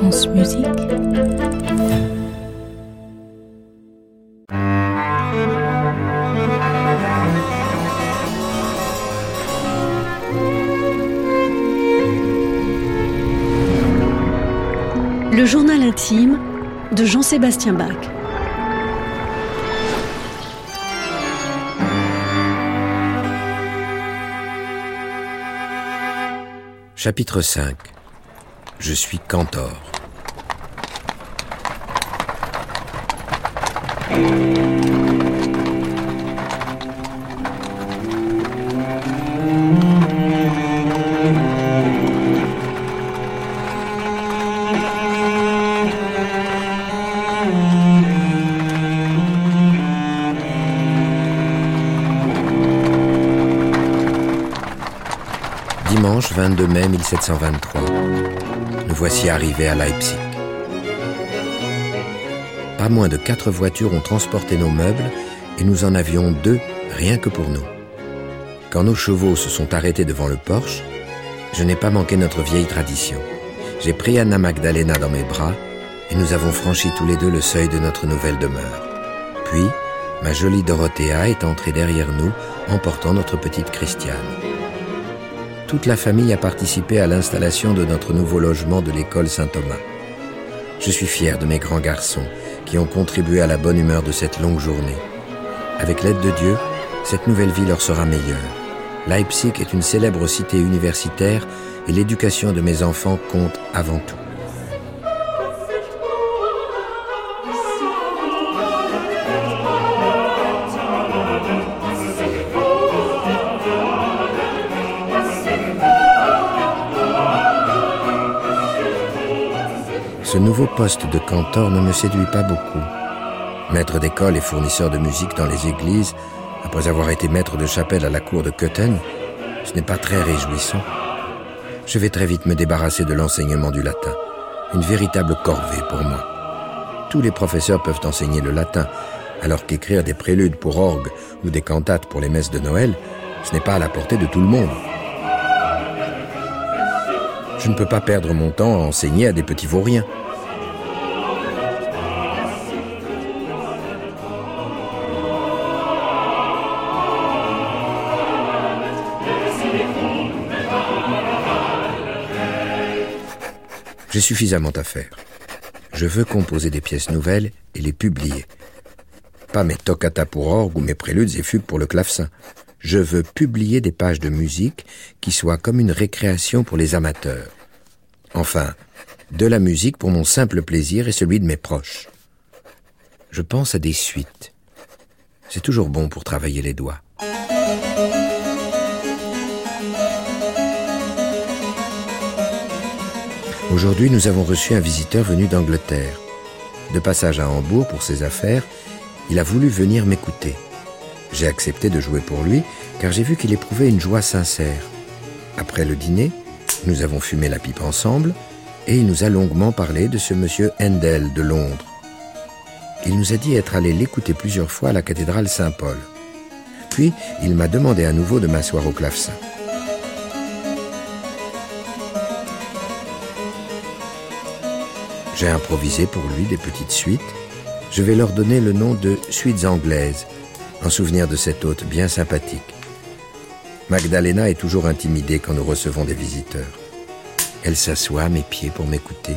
France Musique. Le journal intime de Jean-Sébastien Bach. Chapitre 5 Je suis Cantor. Dimanche 22 mai 1723. Nous voici arrivés à Leipzig. Pas moins de quatre voitures ont transporté nos meubles et nous en avions deux rien que pour nous. Quand nos chevaux se sont arrêtés devant le porche, je n'ai pas manqué notre vieille tradition. J'ai pris Anna Magdalena dans mes bras et nous avons franchi tous les deux le seuil de notre nouvelle demeure. Puis, ma jolie Dorothea est entrée derrière nous, emportant notre petite Christiane. Toute la famille a participé à l'installation de notre nouveau logement de l'école Saint-Thomas. Je suis fier de mes grands garçons qui ont contribué à la bonne humeur de cette longue journée. Avec l'aide de Dieu, cette nouvelle vie leur sera meilleure. Leipzig est une célèbre cité universitaire et l'éducation de mes enfants compte avant tout. Nouveau poste de cantor ne me séduit pas beaucoup. Maître d'école et fournisseur de musique dans les églises, après avoir été maître de chapelle à la cour de Köthen, ce n'est pas très réjouissant. Je vais très vite me débarrasser de l'enseignement du latin. Une véritable corvée pour moi. Tous les professeurs peuvent enseigner le latin, alors qu'écrire des préludes pour orgue ou des cantates pour les messes de Noël, ce n'est pas à la portée de tout le monde. Je ne peux pas perdre mon temps à enseigner à des petits vauriens. J'ai suffisamment à faire. Je veux composer des pièces nouvelles et les publier. Pas mes toccata pour orgue ou mes préludes et fugues pour le clavecin. Je veux publier des pages de musique qui soient comme une récréation pour les amateurs. Enfin, de la musique pour mon simple plaisir et celui de mes proches. Je pense à des suites. C'est toujours bon pour travailler les doigts. Aujourd'hui, nous avons reçu un visiteur venu d'Angleterre. De passage à Hambourg pour ses affaires, il a voulu venir m'écouter. J'ai accepté de jouer pour lui car j'ai vu qu'il éprouvait une joie sincère. Après le dîner, nous avons fumé la pipe ensemble et il nous a longuement parlé de ce monsieur Handel de Londres. Il nous a dit être allé l'écouter plusieurs fois à la cathédrale Saint-Paul. Puis, il m'a demandé à nouveau de m'asseoir au clavecin. J'ai improvisé pour lui des petites suites. Je vais leur donner le nom de suites anglaises, en souvenir de cet hôte bien sympathique. Magdalena est toujours intimidée quand nous recevons des visiteurs. Elle s'assoit à mes pieds pour m'écouter.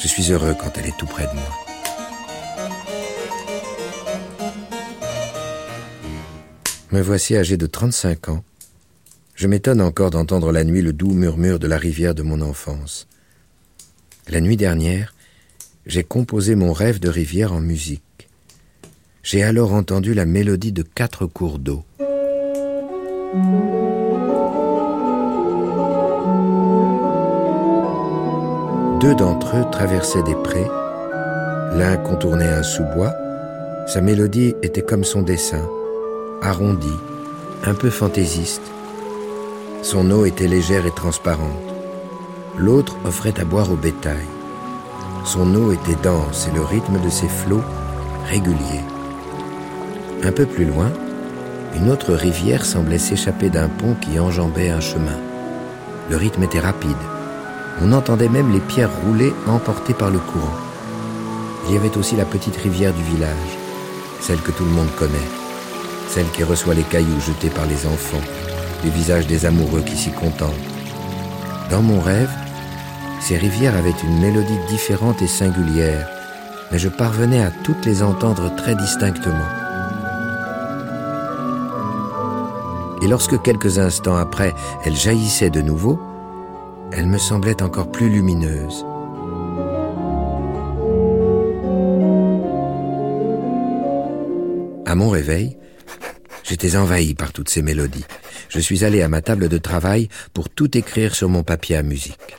Je suis heureux quand elle est tout près de moi. Me voici âgé de 35 ans. Je m'étonne encore d'entendre la nuit le doux murmure de la rivière de mon enfance. La nuit dernière, j'ai composé mon rêve de rivière en musique. J'ai alors entendu la mélodie de quatre cours d'eau. Deux d'entre eux traversaient des prés. L'un contournait un sous-bois. Sa mélodie était comme son dessin, arrondie, un peu fantaisiste. Son eau était légère et transparente. L'autre offrait à boire au bétail. Son eau était dense et le rythme de ses flots régulier. Un peu plus loin, une autre rivière semblait s'échapper d'un pont qui enjambait un chemin. Le rythme était rapide. On entendait même les pierres rouler emportées par le courant. Il y avait aussi la petite rivière du village, celle que tout le monde connaît, celle qui reçoit les cailloux jetés par les enfants, les visages des amoureux qui s'y contentent. Dans mon rêve, ces rivières avaient une mélodie différente et singulière, mais je parvenais à toutes les entendre très distinctement. Et lorsque quelques instants après, elles jaillissaient de nouveau, elles me semblaient encore plus lumineuses. À mon réveil, j'étais envahi par toutes ces mélodies. Je suis allé à ma table de travail pour tout écrire sur mon papier à musique.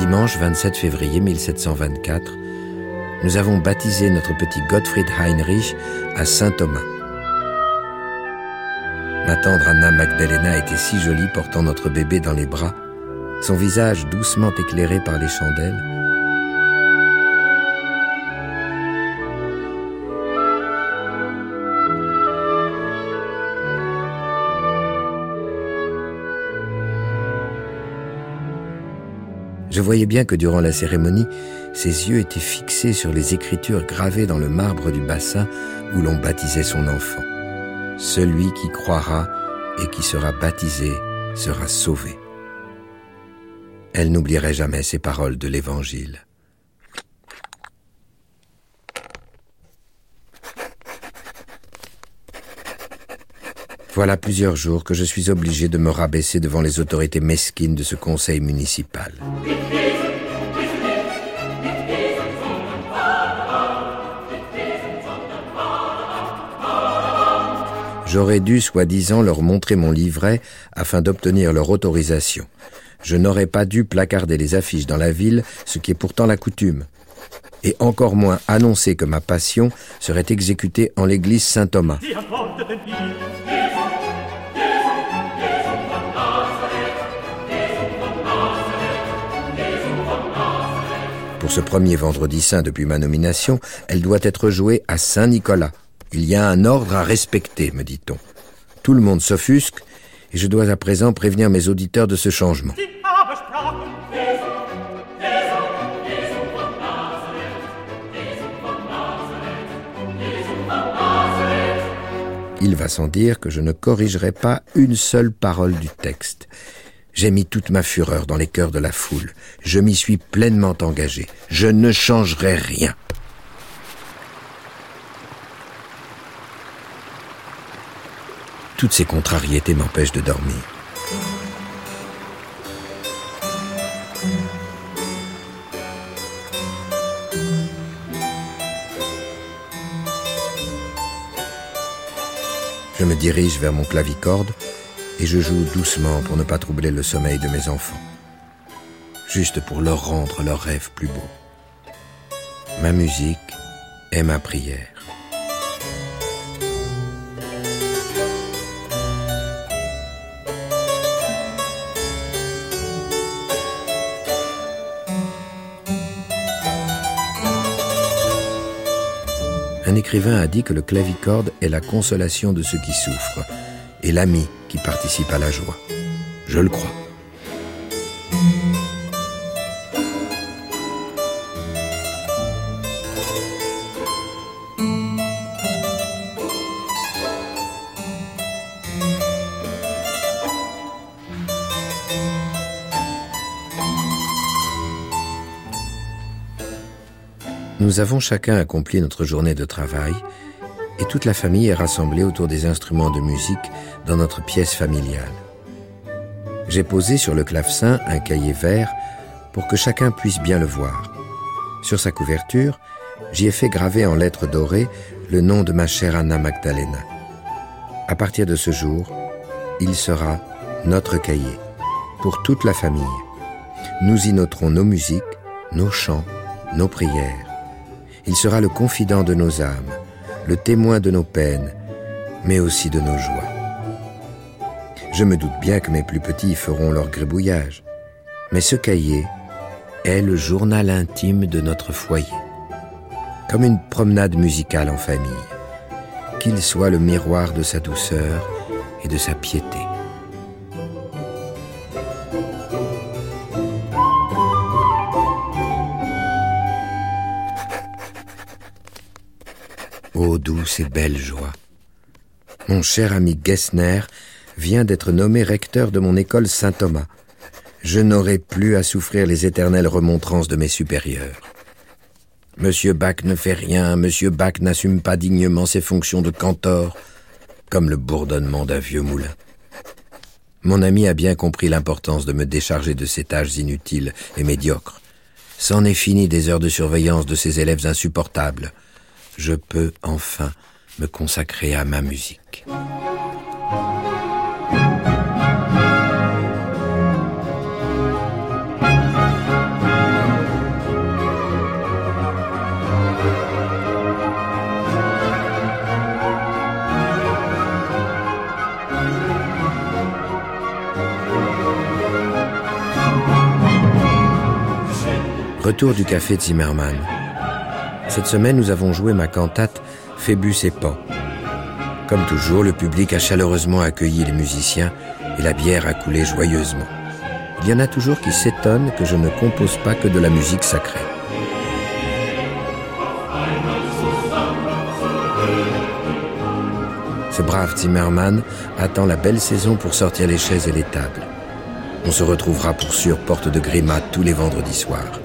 Dimanche 27 février 1724, nous avons baptisé notre petit Gottfried Heinrich à Saint Thomas. Ma tendre Anna Magdalena était si jolie portant notre bébé dans les bras, son visage doucement éclairé par les chandelles, Je voyais bien que durant la cérémonie, ses yeux étaient fixés sur les écritures gravées dans le marbre du bassin où l'on baptisait son enfant. Celui qui croira et qui sera baptisé sera sauvé. Elle n'oublierait jamais ces paroles de l'Évangile. Voilà plusieurs jours que je suis obligé de me rabaisser devant les autorités mesquines de ce conseil municipal. J'aurais dû, soi-disant, leur montrer mon livret afin d'obtenir leur autorisation. Je n'aurais pas dû placarder les affiches dans la ville, ce qui est pourtant la coutume. Et encore moins annoncer que ma passion serait exécutée en l'église Saint-Thomas. Pour ce premier vendredi saint depuis ma nomination, elle doit être jouée à Saint-Nicolas. Il y a un ordre à respecter, me dit-on. Tout le monde s'offusque, et je dois à présent prévenir mes auditeurs de ce changement. Il va sans dire que je ne corrigerai pas une seule parole du texte. J'ai mis toute ma fureur dans les cœurs de la foule. Je m'y suis pleinement engagé. Je ne changerai rien. Toutes ces contrariétés m'empêchent de dormir. Je me dirige vers mon clavicorde et je joue doucement pour ne pas troubler le sommeil de mes enfants, juste pour leur rendre leurs rêves plus beaux. Ma musique est ma prière. Un écrivain a dit que le clavicorde est la consolation de ceux qui souffrent et l'ami qui participe à la joie. Je le crois. Nous avons chacun accompli notre journée de travail et toute la famille est rassemblée autour des instruments de musique dans notre pièce familiale. J'ai posé sur le clavecin un cahier vert pour que chacun puisse bien le voir. Sur sa couverture, j'y ai fait graver en lettres dorées le nom de ma chère Anna Magdalena. À partir de ce jour, il sera notre cahier pour toute la famille. Nous y noterons nos musiques, nos chants, nos prières. Il sera le confident de nos âmes, le témoin de nos peines mais aussi de nos joies. Je me doute bien que mes plus petits feront leur grébouillage, mais ce cahier est le journal intime de notre foyer, comme une promenade musicale en famille, qu'il soit le miroir de sa douceur et de sa piété. Et belle joie. Mon cher ami Gessner vient d'être nommé recteur de mon école Saint-Thomas. Je n'aurai plus à souffrir les éternelles remontrances de mes supérieurs. Monsieur Bach ne fait rien, Monsieur Bach n'assume pas dignement ses fonctions de cantor, comme le bourdonnement d'un vieux moulin. Mon ami a bien compris l'importance de me décharger de ces tâches inutiles et médiocres. C'en est fini des heures de surveillance de ces élèves insupportables je peux enfin me consacrer à ma musique. Retour du café Zimmermann. Cette semaine, nous avons joué ma cantate Phébus et Pan. Comme toujours, le public a chaleureusement accueilli les musiciens et la bière a coulé joyeusement. Il y en a toujours qui s'étonnent que je ne compose pas que de la musique sacrée. Ce brave Zimmermann attend la belle saison pour sortir les chaises et les tables. On se retrouvera pour sûr porte de Grimma tous les vendredis soirs.